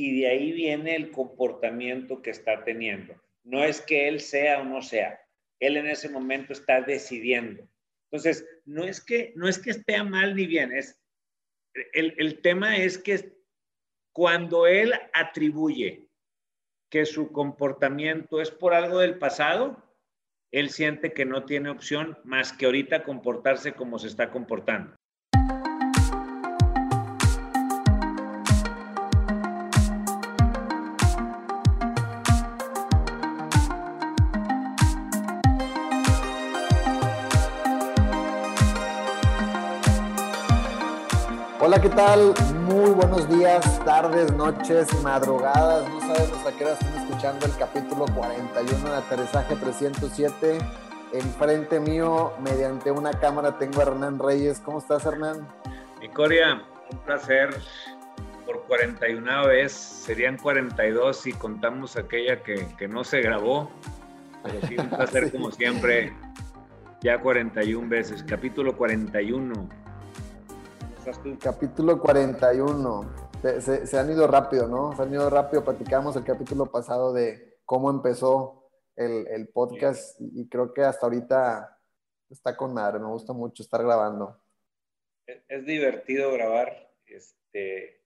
y de ahí viene el comportamiento que está teniendo. No es que él sea o no sea, él en ese momento está decidiendo. Entonces, no es que, no es que esté mal ni bien, es, el, el tema es que cuando él atribuye que su comportamiento es por algo del pasado, él siente que no tiene opción más que ahorita comportarse como se está comportando. Hola, ¿qué tal? Muy buenos días, tardes, noches, madrugadas. No sabemos a qué hora están escuchando el capítulo 41 de Aterrizaje 307. Enfrente mío, mediante una cámara, tengo a Hernán Reyes. ¿Cómo estás, Hernán? Mi Coria, un placer. Por 41 vez, serían 42 si contamos aquella que, que no se grabó. Pero sí, un placer como siempre. Ya 41 veces, capítulo 41 Capítulo 41. Se, se, han ido rápido, ¿no? Se han ido rápido. Platicamos el capítulo pasado de cómo empezó el, el podcast y, creo que hasta ahorita está con madre. Me gusta mucho estar grabando. Es, divertido grabar, este,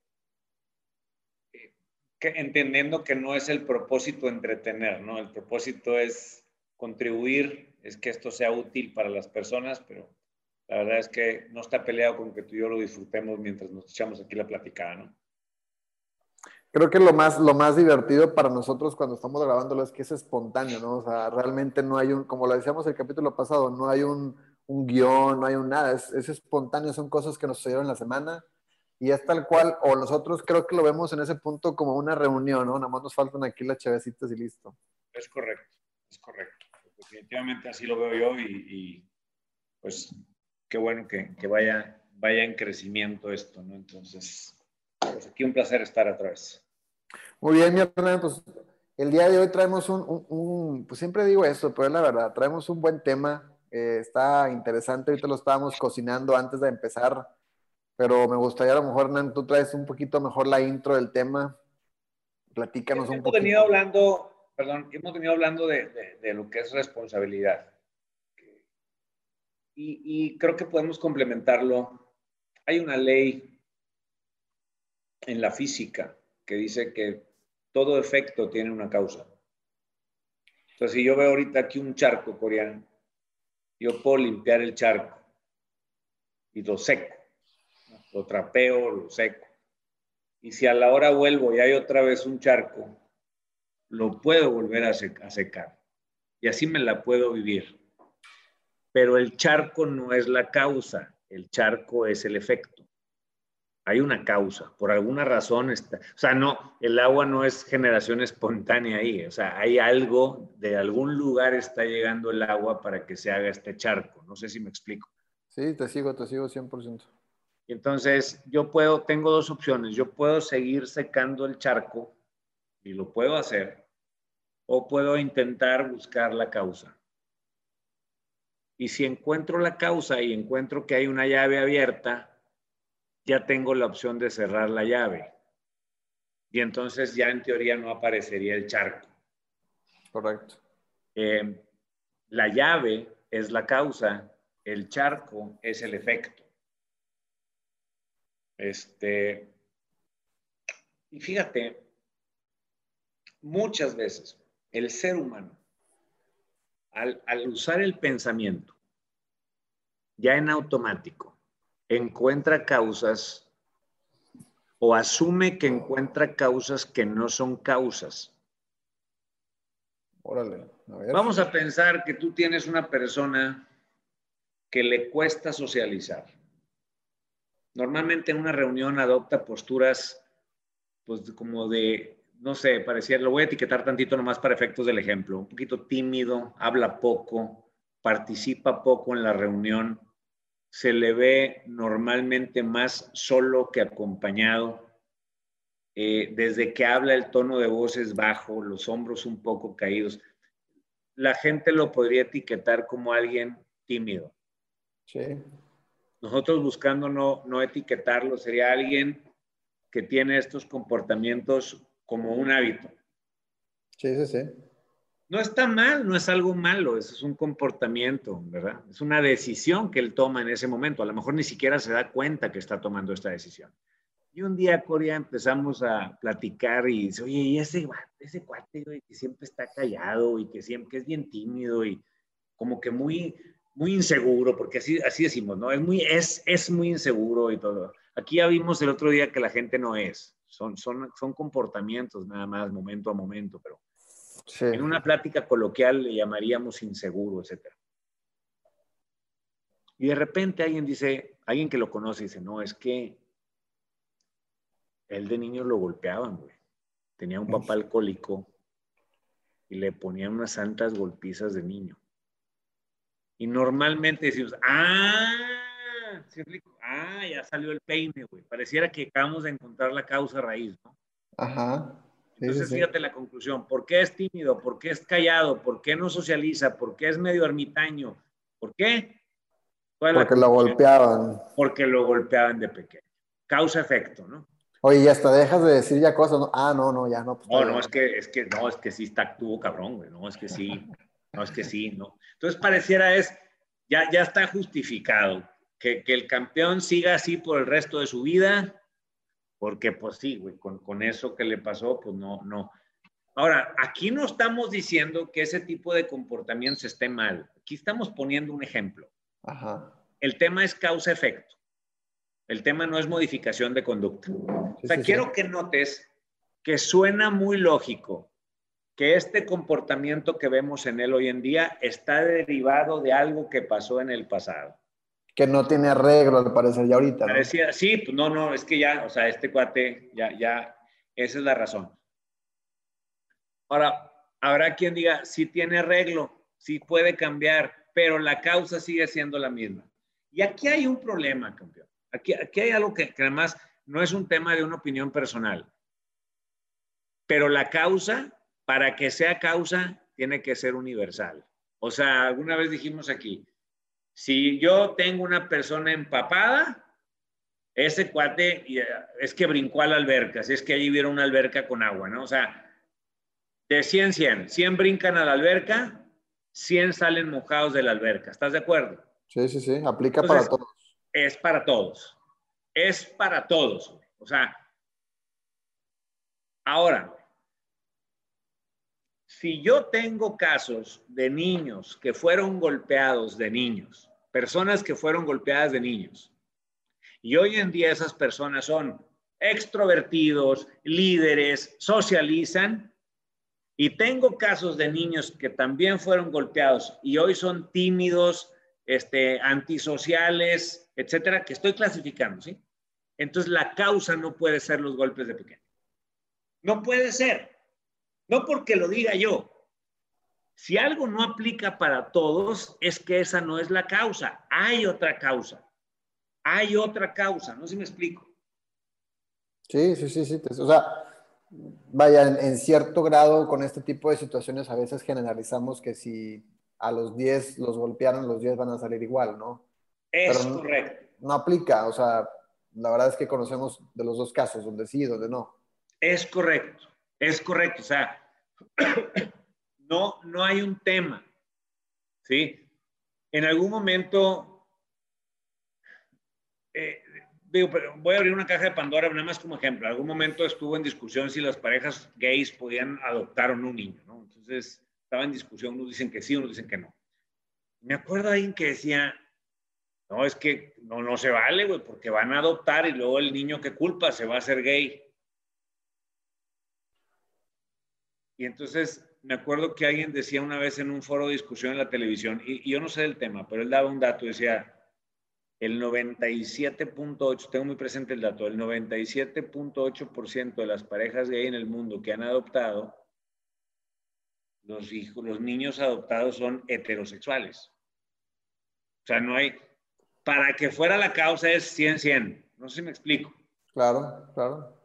que, entendiendo que no es el propósito entretener, ¿no? El propósito es contribuir, es que esto sea útil para las personas, pero la verdad es que no está peleado con que tú y yo lo disfrutemos mientras nos echamos aquí la platicada, ¿no? Creo que lo más, lo más divertido para nosotros cuando estamos grabándolo es que es espontáneo, ¿no? O sea, realmente no hay un, como lo decíamos el capítulo pasado, no hay un, un guion, no hay un nada, es, es, espontáneo, son cosas que nos sucedieron en la semana y es tal cual, o nosotros creo que lo vemos en ese punto como una reunión, ¿no? Nada más nos faltan aquí las chavecitas y listo. Es correcto, es correcto. Definitivamente así lo veo yo y, y pues qué bueno que, que, vaya, vaya en crecimiento esto, ¿no? Entonces, pues aquí un placer estar otra vez. Muy bien, mi hermano, pues el día de hoy traemos un, un, pues siempre digo esto, pero es la verdad, traemos un buen tema, eh, está interesante, ahorita lo estábamos cocinando antes de empezar, pero me gustaría a lo mejor, Hernán, tú traes un poquito mejor la intro del tema, platícanos hemos un poquito. Hemos venido hablando, perdón, hemos venido hablando de, de, de lo que es responsabilidad y, creo que podemos complementarlo. Hay una ley en la física que dice que todo efecto tiene una causa. Entonces, si yo veo ahorita aquí un charco coreano, yo puedo limpiar el charco y lo seco, lo trapeo, lo seco. Y si a la hora vuelvo y hay otra vez un charco, lo puedo volver a, secar. Y así me la puedo vivir pero el charco no es la causa, el charco es el efecto. Hay una causa, por alguna razón está, o sea, no, el agua no es generación espontánea ahí, o sea, hay algo, de algún lugar está llegando el agua para que se haga este charco, no sé si me explico. Sí, te sigo, te sigo 100%. Entonces, yo puedo, tengo dos opciones, yo puedo seguir secando el charco y lo puedo hacer, o puedo intentar buscar la causa. Y si encuentro la causa y encuentro que hay una llave abierta, ya tengo la opción de cerrar la llave. Y entonces ya en teoría no aparecería el charco. Correcto. Eh, la llave es la causa, el charco es el efecto. Este, y fíjate, muchas veces el ser humano al, al usar el pensamiento, ya en automático, encuentra causas o asume que encuentra causas que no son causas. Órale, a ver. Vamos a pensar que tú tienes una persona que le cuesta socializar. Normalmente en una reunión adopta posturas, pues como de no sé, parecía, lo voy a etiquetar tantito nomás para efectos del ejemplo, un poquito tímido, habla poco, participa poco en la reunión, se le ve normalmente más solo que acompañado. Eh, desde que habla el tono de voz es bajo, los hombros un poco caídos. La gente lo podría etiquetar como alguien tímido. Sí. Nosotros buscando no, no etiquetarlo, sería alguien que tiene estos comportamientos como un hábito. Sí, sí, sí. No está mal, no es algo malo, eso es un comportamiento, ¿verdad? Es una decisión que él toma en ese momento. A lo mejor ni siquiera se da cuenta que está tomando esta decisión. Y un día, Corea, empezamos a platicar y dice, oye, y ese, ese cuate, que siempre está callado y que siempre es bien tímido y como que muy, muy inseguro, porque así, así decimos, ¿no? Es muy, es, es muy inseguro y todo. Aquí ya vimos el otro día que la gente no es, son, son, son comportamientos nada más, momento a momento, pero en una plática coloquial le llamaríamos inseguro, etc. Y de repente alguien dice, alguien que lo conoce dice, no, es que él de niño lo golpeaban, güey. Tenía un papá alcohólico y le ponían unas santas golpizas de niño. Y normalmente decimos, ah, ah, ya salió el peine, güey. Pareciera que acabamos de encontrar la causa raíz, ¿no? Ajá. Entonces, fíjate la conclusión. ¿Por qué es tímido? ¿Por qué es callado? ¿Por qué no socializa? ¿Por qué es medio ermitaño? ¿Por qué? Porque lo golpeaban. Porque lo golpeaban de pequeño. Causa-efecto, ¿no? Oye, y hasta dejas de decir ya cosas, ¿no? Ah, no, no, ya no. Pues, no, no, es que, es que, no, es que sí está actuó cabrón, güey. No, es que sí. No, es que sí, ¿no? Entonces pareciera es, ya, ya está justificado que, que el campeón siga así por el resto de su vida porque pues sí, güey, con, con eso que le pasó, pues no, no. Ahora, aquí no estamos diciendo que ese tipo de comportamiento esté mal. Aquí estamos poniendo un ejemplo. Ajá. El tema es causa-efecto. El tema no es modificación de conducta. o sea, quiero que notes que suena muy lógico que este comportamiento que vemos en él hoy en día está derivado de algo que pasó en el pasado que no tiene arreglo, al parecer, ya ahorita. Parecía, sí, pues no, no, es que ya, o sea, este cuate, ya, ya, esa es la razón. Ahora, habrá quien diga, sí tiene arreglo, sí puede cambiar, pero la causa sigue siendo la misma. Y aquí hay un problema, campeón. Aquí, aquí hay algo que, que además no es un tema de una opinión personal, pero la causa, para que sea causa, tiene que ser universal. O sea, alguna vez dijimos aquí, si yo tengo una persona empapada, ese cuate es que brincó a la alberca, si es que allí vieron una alberca con agua, ¿no? O sea, de 100, 100, 100 brincan a la alberca, 100 salen mojados de la alberca, ¿estás de acuerdo? Sí, sí, sí, aplica para todos. Es para todos, es para todos. O sea, ahora, si yo tengo casos de niños que fueron golpeados de niños, personas que fueron golpeadas de niños, y hoy en día esas personas son extrovertidos, líderes, socializan, y tengo casos de niños que también fueron golpeados y hoy son tímidos, este, antisociales, etcétera, que estoy clasificando, ¿sí? Entonces la causa no puede ser los golpes de pequeño. No puede ser. No porque lo diga yo. Si algo no aplica para todos, es que esa no es la causa. Hay otra causa. Hay otra causa. No sé si me explico. Sí, sí, sí, sí. O sea, vaya, en, cierto grado con este tipo de situaciones a veces generalizamos que si a los 10 los golpearon, los 10 van a salir igual, ¿no? Es correcto. No, no aplica, o sea, la verdad es que conocemos de los dos casos, donde sí y donde no. Es correcto. Es correcto, o sea, no, no hay un tema, ¿sí? En algún momento, eh, digo, pero voy a abrir una caja de Pandora, nada más como ejemplo, en algún momento estuvo en discusión si las parejas gays podían adoptar o no un niño, ¿no? Entonces, estaba en discusión, unos dicen que sí, unos dicen que no. Me acuerdo de alguien que decía, no, es que no, no se vale, güey, porque van a adoptar y luego el niño que culpa se va a hacer gay. Y entonces me acuerdo que alguien decía una vez en un foro de discusión en la televisión, y, yo no sé del tema, pero él daba un dato, decía, el 97.8, tengo muy presente el dato, el 97.8% de las parejas gay en el mundo que han adoptado, los hijos, los niños adoptados son heterosexuales. O sea, no hay, para que fuera la causa es 100-100. No sé si me explico. Claro, claro.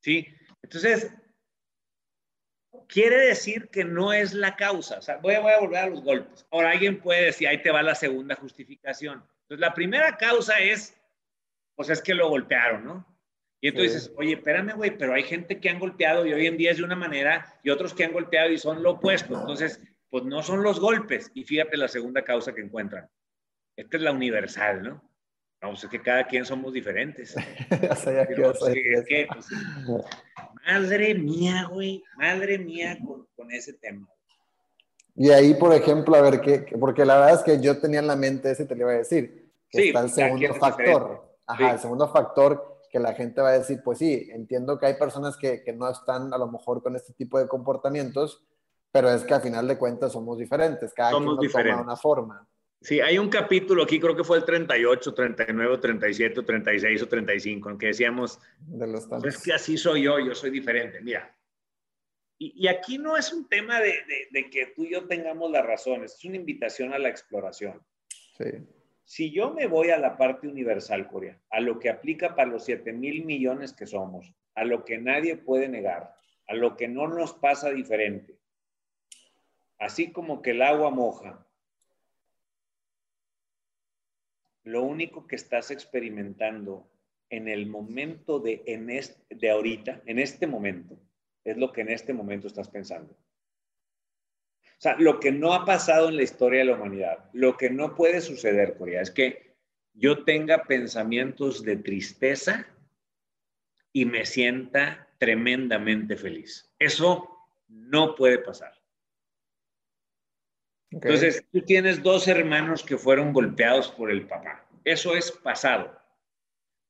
Sí, entonces, quiere decir que no es la causa. O sea, voy a, voy a volver a los golpes. Ahora alguien puede decir, ahí te va la segunda justificación. Entonces, la primera causa es, pues es que lo golpearon, ¿no? Y entonces, oye, espérame, güey, pero hay gente que han golpeado y hoy en día es de una manera y otros que han golpeado y son lo opuesto. Entonces, pues no son los golpes. Y fíjate la segunda causa que encuentran. Esta es la universal, ¿no? Vamos, es que cada quien somos diferentes. madre mía, güey, madre mía con, ese tema. Y ahí, por ejemplo, a ver, qué, porque la verdad es que yo tenía en la mente ese, te lo iba a decir, que está el segundo factor. Ajá, el segundo factor que la gente va a decir, pues sí, entiendo que hay personas que, que, no están a lo mejor con este tipo de comportamientos, pero es que al final de cuentas somos diferentes, cada somos quien diferentes. toma una forma. Sí, hay un capítulo aquí, creo que fue el 38, 39, 37, 36 o 35, en que decíamos, de los pues es que así soy yo, yo soy diferente. Mira, y, y aquí no es un tema de, de, de, que tú y yo tengamos las razones, es una invitación a la exploración. Sí. Si yo me voy a la parte universal, Corea, a lo que aplica para los 7 mil millones que somos, a lo que nadie puede negar, a lo que no nos pasa diferente, así como que el agua moja, lo único que estás experimentando en el momento de, en de ahorita, en este momento, es lo que en este momento estás pensando. O sea, lo que no ha pasado en la historia de la humanidad, lo que no puede suceder, Corea, es que yo tenga pensamientos de tristeza y me sienta tremendamente feliz. Eso no puede pasar. Entonces, tú tienes dos hermanos que fueron golpeados por el papá. Eso es pasado.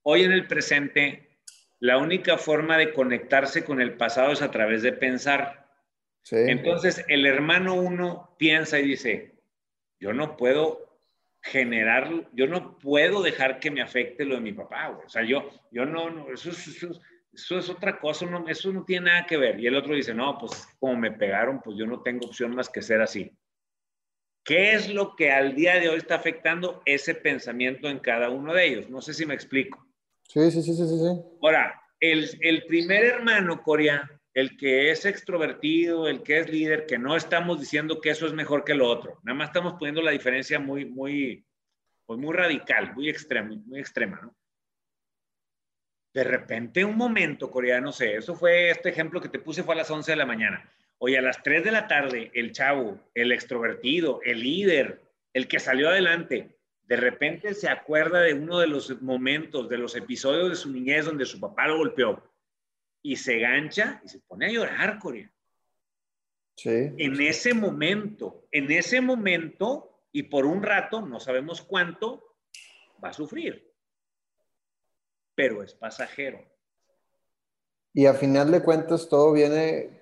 Hoy en el presente, la única forma de conectarse con el pasado es a través de pensar. Entonces, el hermano uno piensa y dice, yo no puedo generar, yo no puedo dejar que me afecte lo de mi papá, O sea, yo, yo no, no eso, eso, es otra cosa, no, eso no tiene nada que ver. Y el otro dice, no, pues como me pegaron, pues yo no tengo opción más que ser así. ¿Qué es lo que al día de hoy está afectando ese pensamiento en cada uno de ellos? No sé si me explico. Sí, sí, sí, sí, sí. Ahora, el, el primer hermano, Corea, el que es extrovertido, el que es líder, que no estamos diciendo que eso es mejor que lo otro. Nada más estamos poniendo la diferencia muy, muy, pues muy radical, muy extrema, muy extrema, ¿no? De repente, un momento, coreano, no sé, eso fue este ejemplo que te puse fue a las 11 de la mañana. Hoy a las 3 de la tarde, el chavo, el extrovertido, el líder, el que salió adelante, de repente se acuerda de uno de los momentos, de los episodios de su niñez donde su papá lo golpeó y se gancha y se pone a llorar, Corea. Sí. En ese momento, en ese momento, y por un rato, no sabemos cuánto, va a sufrir. Pero es pasajero. Y a final de cuentas, todo viene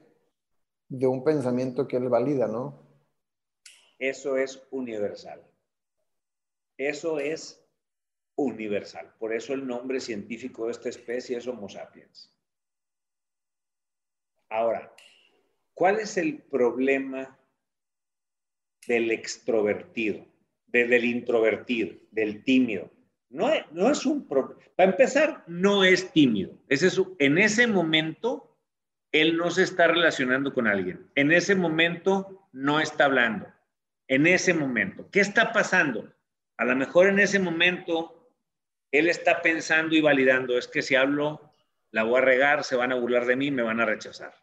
de un pensamiento que él valida, ¿no? Eso es universal. Eso es universal. Por eso el nombre científico de esta especie es Homo sapiens. Ahora, ¿cuál es el problema del extrovertido, del introvertido, del tímido? No, no es un problema. Para empezar, no es tímido. Es eso. En ese momento, él no se está relacionando con alguien. En ese momento, no está hablando. En ese momento. ¿Qué está pasando? A lo mejor en ese momento, él está pensando y validando, es que si hablo la voy a regar, se van a burlar de mí, me van a rechazar.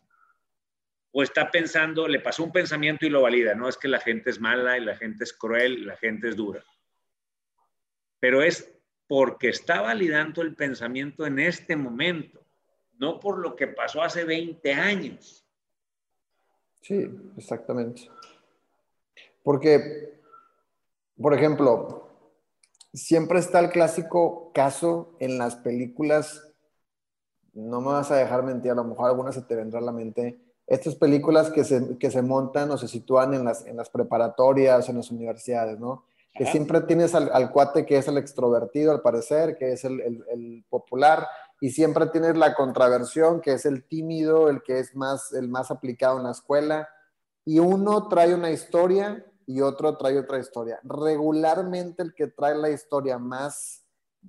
O está pensando, le pasó un pensamiento y lo valida, no es que la gente es mala y la gente es cruel la gente es dura. Pero es porque está validando el pensamiento en este momento, no por lo que pasó hace 20 años. Sí, exactamente. Porque, por ejemplo, siempre está el clásico caso en las películas no me vas a dejar mentir, a lo mejor alguna se te vendrá a la mente, estas películas que se, que se montan o se sitúan en las, en las preparatorias, en las universidades, ¿no? Que siempre tienes al, cuate que es el extrovertido, al parecer, que es el, el, popular, y siempre tienes la contraversión, que es el tímido, el que es más, el más aplicado en la escuela, y uno trae una historia y otro trae otra historia. Regularmente el que trae la historia más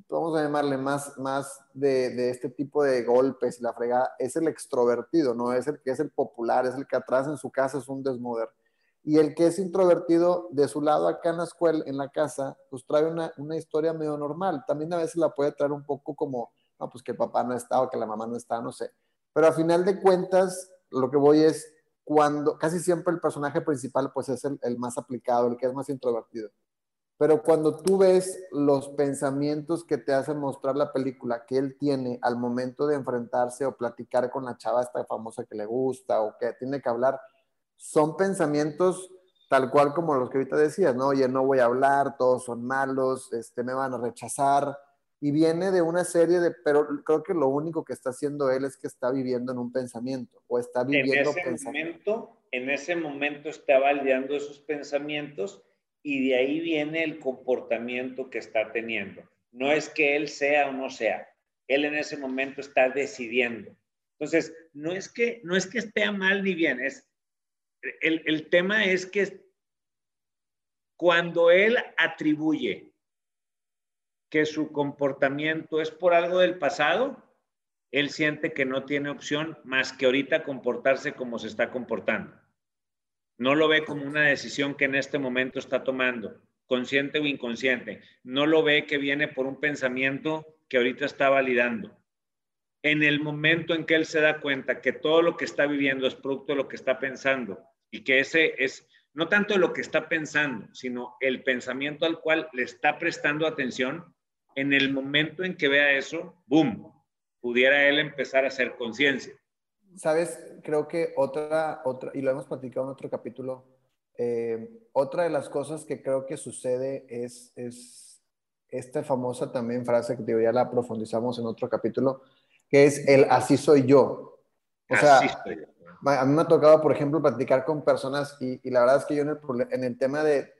vamos a llamarle más, más de, este tipo de golpes y la fregada, es el extrovertido, no es el que es el popular, es el que atrás en su casa es un desmoder. Y el que es introvertido, de su lado acá en la escuela, en la casa, pues trae una, una historia medio normal. También a veces la puede traer un poco como no, pues que papá no está o que la mamá no está, no sé. Pero a final de cuentas, lo que voy es cuando, casi siempre el personaje principal pues es el, más aplicado, el que es más introvertido. Pero cuando tú ves los pensamientos que te hace mostrar la película que él tiene al momento de enfrentarse o platicar con la chava esta famosa que le gusta o que tiene que hablar, son pensamientos tal cual como los que ahorita decías, ¿no? Oye, no voy a hablar, todos son malos, este, me van a rechazar. Y viene de una serie de, pero creo que lo único que está haciendo él es que está viviendo en un pensamiento o está viviendo en ese momento, en ese momento está validando esos pensamientos y de ahí viene el comportamiento que está teniendo. No es que él sea o no sea, él en ese momento está decidiendo. Entonces, no es que, no es que esté mal ni bien, es, el, el tema es que cuando él atribuye que su comportamiento es por algo del pasado, él siente que no tiene opción más que ahorita comportarse como se está comportando. No lo ve como una decisión que en este momento está tomando, consciente o inconsciente. No lo ve que viene por un pensamiento que ahorita está validando. En el momento en que él se da cuenta que todo lo que está viviendo es producto de lo que está pensando y que ese es no tanto lo que está pensando, sino el pensamiento al cual le está prestando atención, en el momento en que vea eso, ¡boom! Pudiera él empezar a hacer conciencia. Sabes, creo que otra, otra, y lo hemos platicado en otro capítulo, eh, otra de las cosas que creo que sucede es, es esta famosa también frase que ya la profundizamos en otro capítulo, que es el así soy yo. O sea, a mí me ha tocado, por ejemplo, platicar con personas y, la verdad es que yo en el, en el tema de,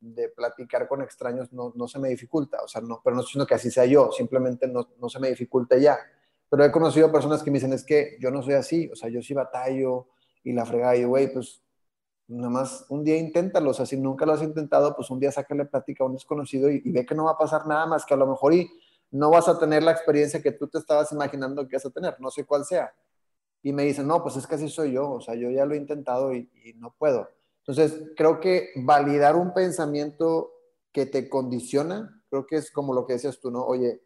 de, platicar con extraños no, no, se me dificulta, o sea, no, pero no estoy diciendo que así sea yo, simplemente no, no, se me dificulta ya. Pero he conocido personas que me dicen, es que yo no soy así, o sea, yo sí batallo y la fregada, y güey, pues nada más un día inténtalo, o sea, si nunca lo has intentado, pues un día sácale plática a un desconocido y, y ve que no va a pasar nada más que a lo mejor y no vas a tener la experiencia que tú te estabas imaginando que vas a tener, no sé cuál sea y me dicen, no, pues es que así soy yo, o sea, yo ya lo he intentado y, no puedo. Entonces, creo que validar un pensamiento que te condiciona, creo que es como lo que decías tú, ¿no? Oye,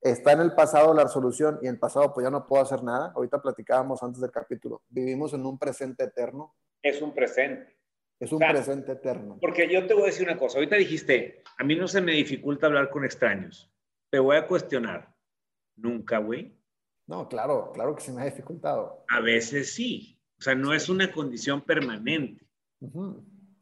está en el pasado la solución y en el pasado pues ya no puedo hacer nada. Ahorita platicábamos antes del capítulo, vivimos en un presente eterno. Es un presente. Es un presente eterno. Porque yo te voy a decir una cosa, ahorita dijiste, a mí no se me dificulta hablar con extraños. Te voy a cuestionar. Nunca, güey. No, claro, claro que se me ha dificultado. A veces sí. O sea, no es una condición permanente.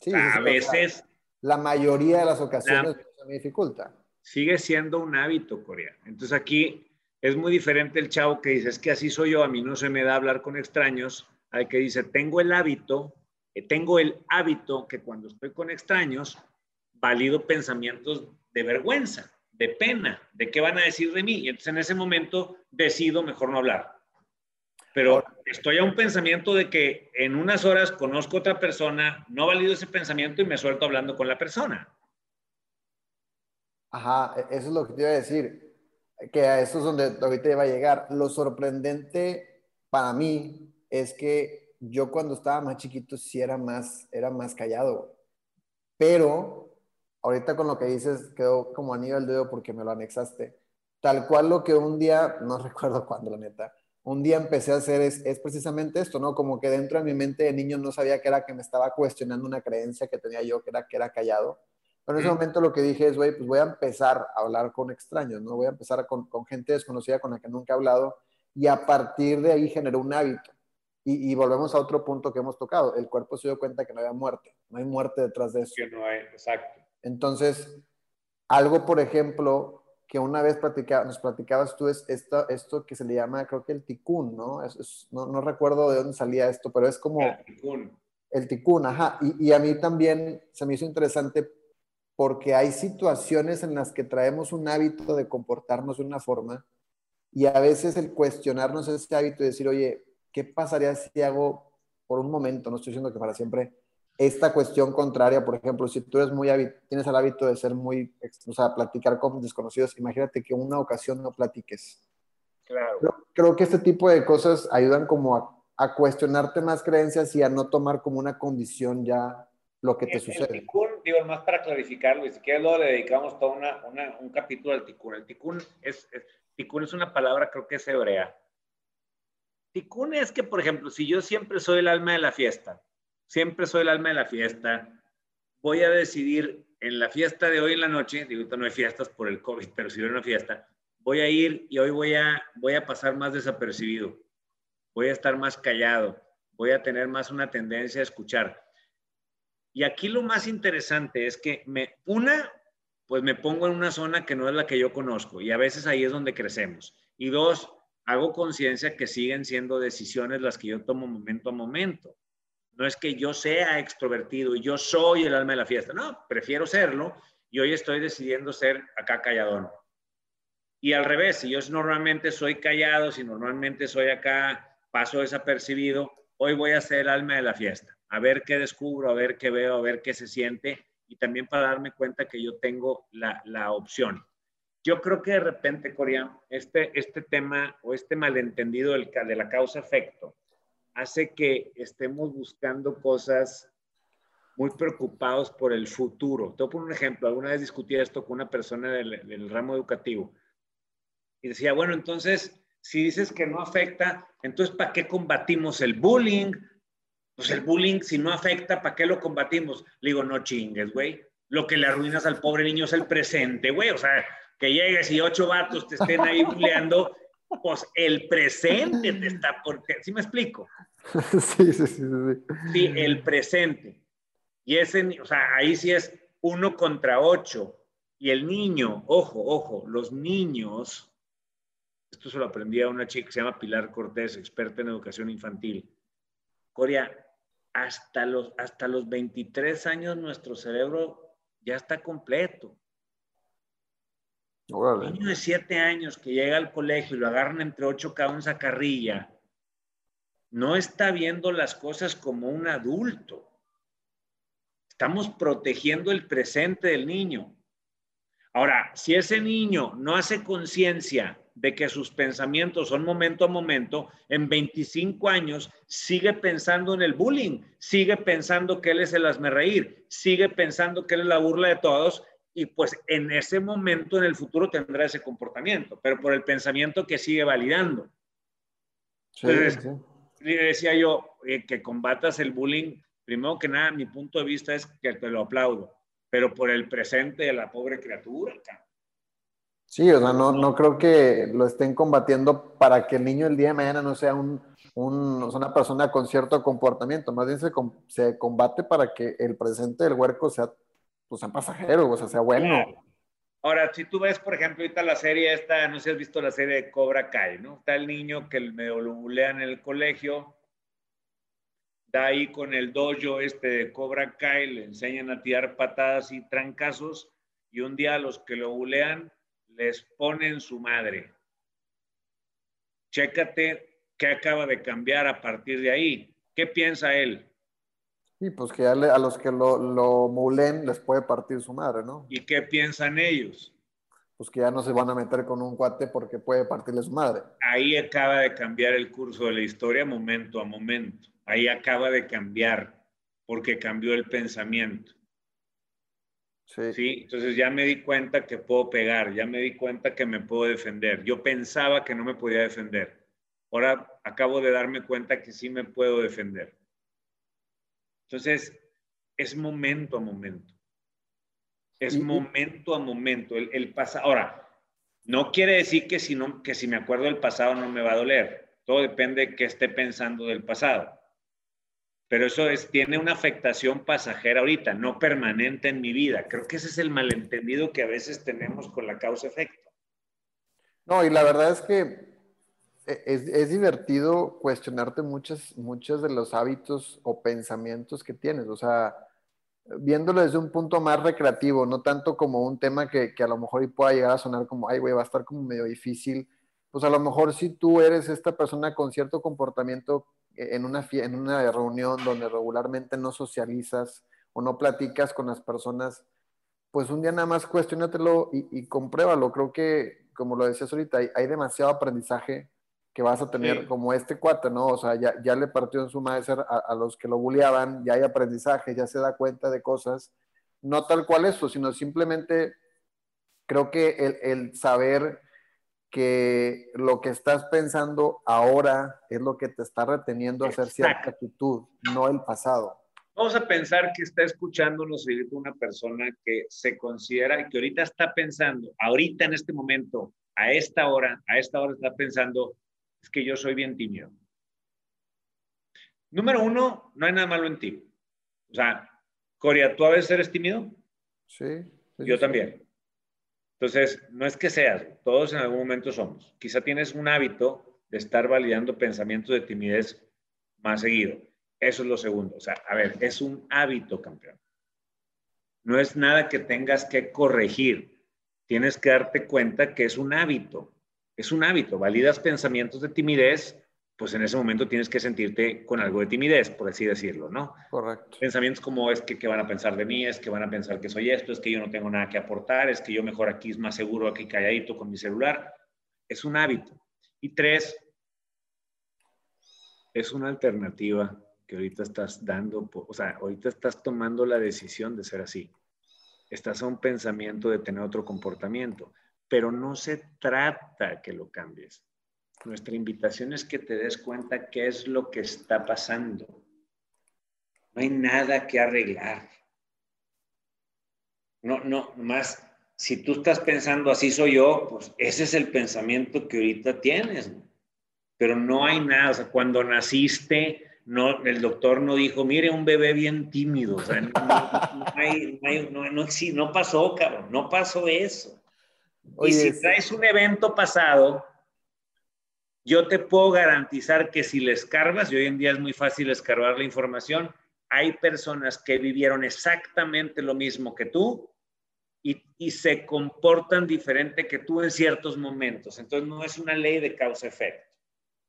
Sí, a veces. La mayoría de las ocasiones se me dificulta. Sigue siendo un hábito, Corea. Entonces aquí es muy diferente el chavo que dice, es que así soy yo, a mí no se me da hablar con extraños, al que dice, tengo el hábito, eh, tengo el hábito que cuando estoy con extraños, valido pensamientos de vergüenza de pena, de qué van a decir de mí. Y entonces en ese momento decido mejor no hablar. Pero estoy a un pensamiento de que en unas horas conozco a otra persona, no valido ese pensamiento y me suelto hablando con la persona. Ajá, e-, eso es lo que te iba a decir, que a eso es donde ahorita iba a llegar. Lo sorprendente para mí es que yo cuando estaba más chiquito sí era más, era más callado, pero ahorita con lo que dices quedó como anillo al dedo porque me lo anexaste. Tal cual lo que un día, no recuerdo cuándo, la neta, un día empecé a hacer es, es, precisamente esto, ¿no? Como que dentro de mi mente de niño no sabía que era que me estaba cuestionando una creencia que tenía yo, que era que era callado. Pero en ese momento lo que dije es, güey, pues voy a empezar a hablar con extraños, ¿no? Voy a empezar con, con, gente desconocida con la que nunca he hablado y a partir de ahí generó un hábito. Y, y, volvemos a otro punto que hemos tocado. El cuerpo se dio cuenta que no había muerte. No hay muerte detrás de eso. Que no hay, exacto. Entonces, algo, por ejemplo, que una vez nos platicabas tú es esto, esto que se le llama, creo que el ticún, ¿no? no, recuerdo de dónde salía esto, pero es como... El ticún. El ticún, ajá. Y, a mí también se me hizo interesante porque hay situaciones en las que traemos un hábito de comportarnos de una forma y a veces el cuestionarnos ese hábito y decir, oye, ¿qué pasaría si hago por un momento, no estoy diciendo que para siempre, esta cuestión contraria, por ejemplo, si tú eres muy tienes el hábito de ser muy, o sea, platicar con desconocidos, imagínate que una ocasión no platiques. Claro. Creo, que este tipo de cosas ayudan como a, cuestionarte más creencias y a no tomar como una condición ya lo que te sucede. El ticún, digo, más para clarificarlo, y si quieres luego le dedicamos todo una, un capítulo al ticún. El ticún es, Tikkun es una palabra, creo que es hebrea. Tikkun es que, por ejemplo, si yo siempre soy el alma de la fiesta, siempre soy el alma de la fiesta, voy a decidir en la fiesta de hoy en la noche, digo, no hay fiestas por el COVID, pero si hay una fiesta, voy a ir y hoy voy a, voy a pasar más desapercibido, voy a estar más callado, voy a tener más una tendencia a escuchar. Y aquí lo más interesante es que me, una, pues me pongo en una zona que no es la que yo conozco y a veces ahí es donde crecemos. Y dos, hago conciencia que siguen siendo decisiones las que yo tomo momento a momento. No es que yo sea extrovertido y yo soy el alma de la fiesta. No, prefiero serlo y hoy estoy decidiendo ser acá calladón. Y al revés, si yo normalmente soy callado, si normalmente soy acá, paso desapercibido, hoy voy a ser el alma de la fiesta. A ver qué descubro, a ver qué veo, a ver qué se siente y también para darme cuenta que yo tengo la, la opción. Yo creo que de repente, Corea, este, este tema o este malentendido del, de la causa-efecto hace que estemos buscando cosas muy preocupados por el futuro. Te voy a poner un ejemplo. Alguna vez discutí esto con una persona del, ramo educativo y decía, bueno, entonces, si dices que no afecta, entonces, ¿para qué combatimos el bullying? Pues el bullying, si no afecta, ¿para qué lo combatimos? Le digo, no chingues, güey. Lo que le arruinas al pobre niño es el presente, güey. O sea, que llegues y ocho vatos te estén ahí bulleando, pues el presente te está, porque, ¿sí me explico? Sí, sí, sí, sí. Sí, el presente. Y ese, o sea, ahí sí es uno contra ocho. Y el niño, ojo, ojo, los niños, esto se lo aprendí a una chica que se llama Pilar Cortés, experta en educación infantil. Coria, hasta los, hasta los 23 años nuestro cerebro ya está completo. Un niño de 7 años que llega al colegio y lo agarran entre ocho cabos en carrilla no está viendo las cosas como un adulto. Estamos protegiendo el presente del niño. Ahora, si ese niño no hace conciencia de que sus pensamientos son momento a momento, en 25 años sigue pensando en el bullying, sigue pensando que él es el reír, sigue pensando que él es la burla de todos y pues en ese momento en el futuro tendrá ese comportamiento, pero por el pensamiento que sigue validando. Sí, le decía yo, eh, que combatas el bullying, primero que nada, mi punto de vista es que te lo aplaudo, pero por el presente de la pobre criatura. Sí, o sea, no, no creo que lo estén combatiendo para que el niño el día de mañana no sea un, un, una persona con cierto comportamiento, más bien se, se, combate para que el presente del huerco sea, pues, sea pasajero, o sea, sea bueno. Ahora, si tú ves, por ejemplo, ahorita la serie esta, no sé si has visto la serie de Cobra Kai, ¿no? Está el niño que medio lo bulean en el colegio, da ahí con el dojo este de Cobra Kai, le enseñan a tirar patadas y trancazos, y un día a los que lo bulean les ponen su madre. Chécate qué acaba de cambiar a partir de ahí. ¿Qué piensa él? Y pues que a los que lo, lo mulen les puede partir su madre, ¿no? ¿Y qué piensan ellos? Pues que ya no se van a meter con un cuate porque puede partirle su madre. Ahí acaba de cambiar el curso de la historia momento a momento. Ahí acaba de cambiar porque cambió el pensamiento. Sí. sí. Entonces ya me di cuenta que puedo pegar, ya me di cuenta que me puedo defender. Yo pensaba que no me podía defender. Ahora acabo de darme cuenta que sí me puedo defender. Entonces, es momento a momento. Es momento a momento. El, el pasado. Ahora, no quiere decir que si, no, que si me acuerdo del pasado no me va a doler. Todo depende de qué esté pensando del pasado. Pero eso es, tiene una afectación pasajera ahorita, no permanente en mi vida. Creo que ese es el malentendido que a veces tenemos con la causa-efecto. No, y la verdad es que e, es, divertido cuestionarte muchos, muchos de los hábitos o pensamientos que tienes, o sea, viéndolo desde un punto más recreativo, no tanto como un tema que, que a lo mejor pueda llegar a sonar como, ay, güey, va a estar como medio difícil. Pues a lo mejor si tú eres esta persona con cierto comportamiento en una, en una reunión donde regularmente no socializas o no platicas con las personas, pues un día nada más cuestionatelo y, y compruébalo. Creo que, como lo decías ahorita, hay demasiado aprendizaje que vas a tener como este cuate, ¿no? O sea, ya, ya le partió en su maestro a, los que lo bulleaban, ya hay aprendizaje, ya se da cuenta de cosas, no tal cual eso, sino simplemente creo que el, el saber que lo que estás pensando ahora es lo que te está reteniendo a hacer cierta actitud, no el pasado. Vamos a pensar que está escuchándonos una persona que se considera y que ahorita está pensando, ahorita en este momento, a esta hora, a esta hora está pensando, es que yo soy bien tímido. Número uno, no hay nada malo en ti. O sea, Coria, ¿tú a veces eres tímido? Sí. yo también. Entonces, no es que seas, todos en algún momento somos. Quizá tienes un hábito de estar validando pensamientos de timidez más seguido. Eso es lo segundo. O sea, a ver, es un hábito, campeón. No es nada que tengas que corregir. Tienes que darte cuenta que es un hábito. Es un hábito. Validas pensamientos de timidez pues en ese momento tienes que sentirte con algo de timidez, por así decirlo, ¿no? Correcto. Pensamientos como es que qué van a pensar de mí, es que van a pensar que soy esto, es que yo no tengo nada que aportar, es que yo mejor aquí es más seguro aquí calladito con mi celular. Es un hábito. Y tres, es una alternativa que ahorita estás dando, o sea, ahorita estás tomando la decisión de ser así. Estás a un pensamiento de tener otro comportamiento, pero no se trata que lo cambies nuestra invitación es que te des cuenta qué es lo que está pasando. No hay nada que arreglar. No, no, más, si tú estás pensando así soy yo, pues ese es el pensamiento que ahorita tienes. Pero no hay nada, cuando naciste, no, el doctor no dijo, mire, un bebé bien tímido, o sea, no, no, pasó, cabrón, no pasó eso. Y si traes un evento pasado, yo te puedo garantizar que si le escarbas, y hoy en día es muy fácil escarbar la información, hay personas que vivieron exactamente lo mismo que tú y, y se comportan diferente que tú en ciertos momentos. Entonces no es una ley de causa-efecto,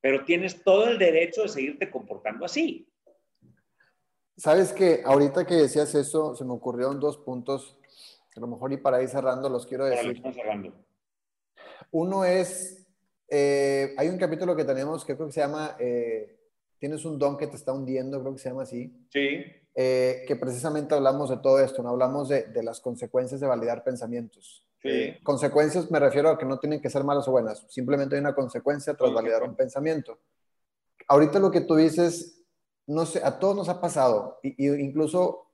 pero tienes todo el derecho de seguirte comportando así. Sabes que ahorita que decías eso, se me ocurrieron dos puntos, a lo mejor y para ir cerrando los quiero decir. cerrando. Uno es eh, hay un capítulo que tenemos que creo que se llama eh, Tienes un don que te está hundiendo, creo que se llama así. Sí. Eh, que precisamente hablamos de todo esto, ¿no? Hablamos de, de las consecuencias de validar pensamientos. Sí. consecuencias me refiero a que no tienen que ser malas o buenas, simplemente hay una consecuencia tras validar un pensamiento. Ahorita lo que tú dices, no sé, a todos nos ha pasado, y, y incluso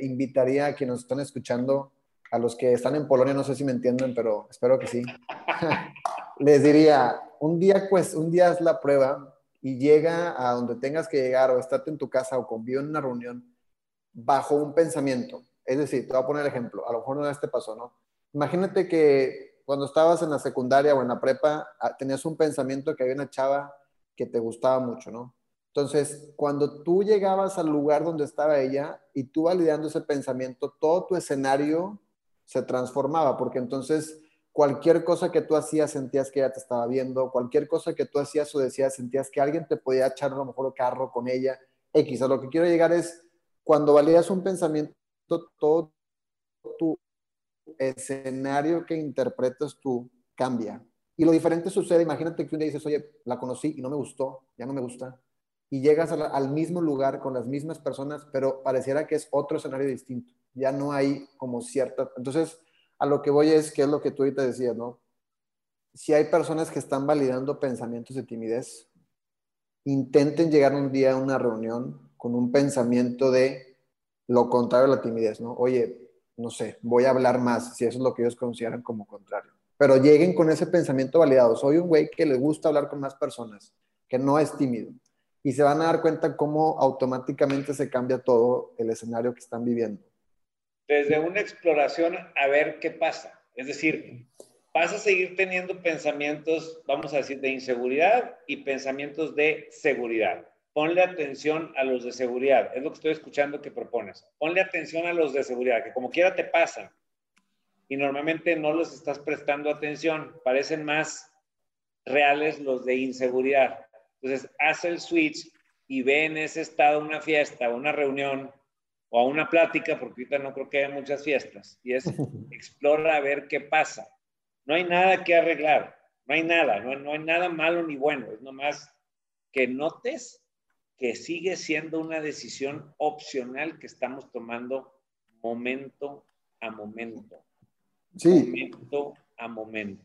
invitaría a quienes nos están escuchando, a los que están en Polonia, no sé si me entienden, pero espero que sí. les diría, un día, pues, un día es la prueba y llega a donde tengas que llegar o estate en tu casa o convivo en una reunión bajo un pensamiento. Es decir, te voy a poner el ejemplo, a lo mejor no este pasó, ¿no? Imagínate que cuando estabas en la secundaria o en la prepa ah, tenías un pensamiento que había una chava que te gustaba mucho, ¿no? Entonces, cuando tú llegabas al lugar donde estaba ella y tú validando ese pensamiento, todo tu escenario se transformaba, porque entonces cualquier cosa que tú hacías sentías que ella te estaba viendo, cualquier cosa que tú hacías o decías sentías que alguien te podía echar a lo mejor carro con ella, X. A lo que quiero llegar es, cuando validas un pensamiento, todo tu escenario que interpretas tú cambia. Y lo diferente sucede, imagínate que un día dices, oye, la conocí y no me gustó, ya no me gusta. Y llegas al, mismo lugar con las mismas personas, pero pareciera que es otro escenario distinto. Ya no hay como cierta... Entonces, a lo que voy es, que es lo que tú ahorita decías, ¿no? Si hay personas que están validando pensamientos de timidez, intenten llegar un día a una reunión con un pensamiento de lo contrario a la timidez, ¿no? Oye, no sé, voy a hablar más, si eso es lo que ellos consideran como contrario. Pero lleguen con ese pensamiento validado. Soy un güey que le gusta hablar con más personas, que no es tímido. Y se van a dar cuenta cómo automáticamente se cambia todo el escenario que están viviendo desde una exploración a ver qué pasa. Es decir, vas a seguir teniendo pensamientos, vamos a decir, de inseguridad y pensamientos de seguridad. Ponle atención a los de seguridad. Es lo que estoy escuchando que propones. Ponle atención a los de seguridad, que como quiera te pasan. Y normalmente no los estás prestando atención. Parecen más reales los de inseguridad. Entonces, haz el switch y ve en ese estado una fiesta, una reunión, o a una plática, porque ahorita no creo que haya muchas fiestas, y es explora a ver qué pasa. No hay nada que arreglar, no hay nada, no, no hay nada malo ni bueno, es nomás que notes que sigue siendo una decisión opcional que estamos tomando momento a momento. Sí. Momento a momento.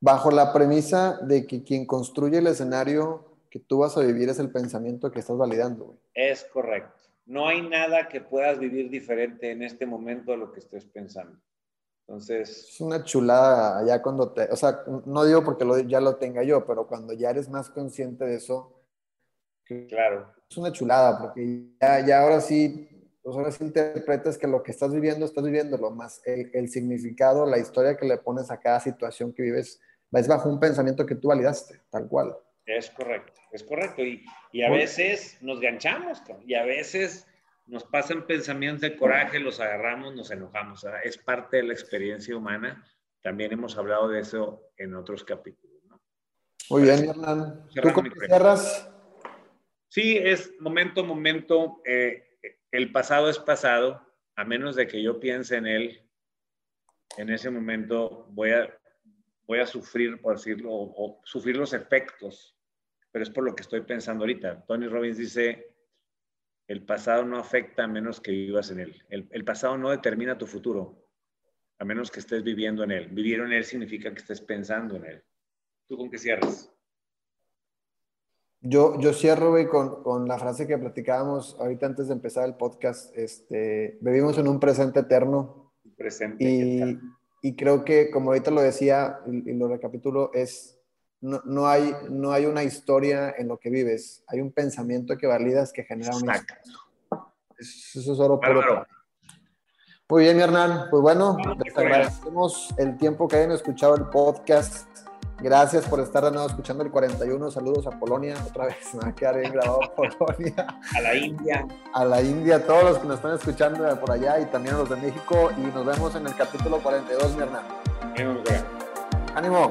bajo la premisa de que quien construye el escenario que tú vas a vivir es el pensamiento que estás validando. Güey. Es correcto. No hay nada que puedas vivir diferente en este momento a lo que estés pensando. Entonces... Es una chulada ya cuando te... O sea, no digo porque ya lo tenga yo, pero cuando ya eres más consciente de eso... Claro. Es una chulada porque ya, ya ahora sí pues ahora sí interpretas que lo que estás viviendo, estás viviendo lo más, el, significado, la historia que le pones a cada situación que vives, es bajo un pensamiento que tú validaste, tal cual. Es correcto, es correcto. Y, y a veces nos ganchamos, y a veces nos pasan pensamientos de coraje, los agarramos, nos enojamos. es parte de la experiencia humana. También hemos hablado de eso en otros capítulos. Muy bien, Hernán. ¿Tú cómo cierras? Sí, es momento, momento. Eh, el pasado es pasado, a menos de que yo piense en él, en ese momento voy a, voy a sufrir, por decirlo, o, sufrir los efectos, pero es por lo que estoy pensando ahorita. Tony Robbins dice, el pasado no afecta a menos que vivas en él. El, el pasado no determina tu futuro, a menos que estés viviendo en él. Vivir en él significa que estés pensando en él. ¿Tú con qué cierras? Yo, yo cierro, con, con, la frase que platicábamos ahorita antes de empezar el podcast. Este, vivimos en un presente eterno. Presente y, y creo que, como ahorita lo decía y, lo recapitulo, es, no, no, hay, no hay una historia en lo que vives. Hay un pensamiento que validas que genera una Eso es oro puro. Muy bien, mi Hernán. Pues bueno, les agradecemos el tiempo que hayan escuchado el podcast. Gracias por estar de nuevo escuchando el 41. Saludos a Polonia. Otra vez me va a quedar bien grabado Polonia. A la India. A la India, a todos los que nos están escuchando por allá y también a los de México. Y nos vemos en el capítulo 42, mi hermano. Ánimo. Ánimo.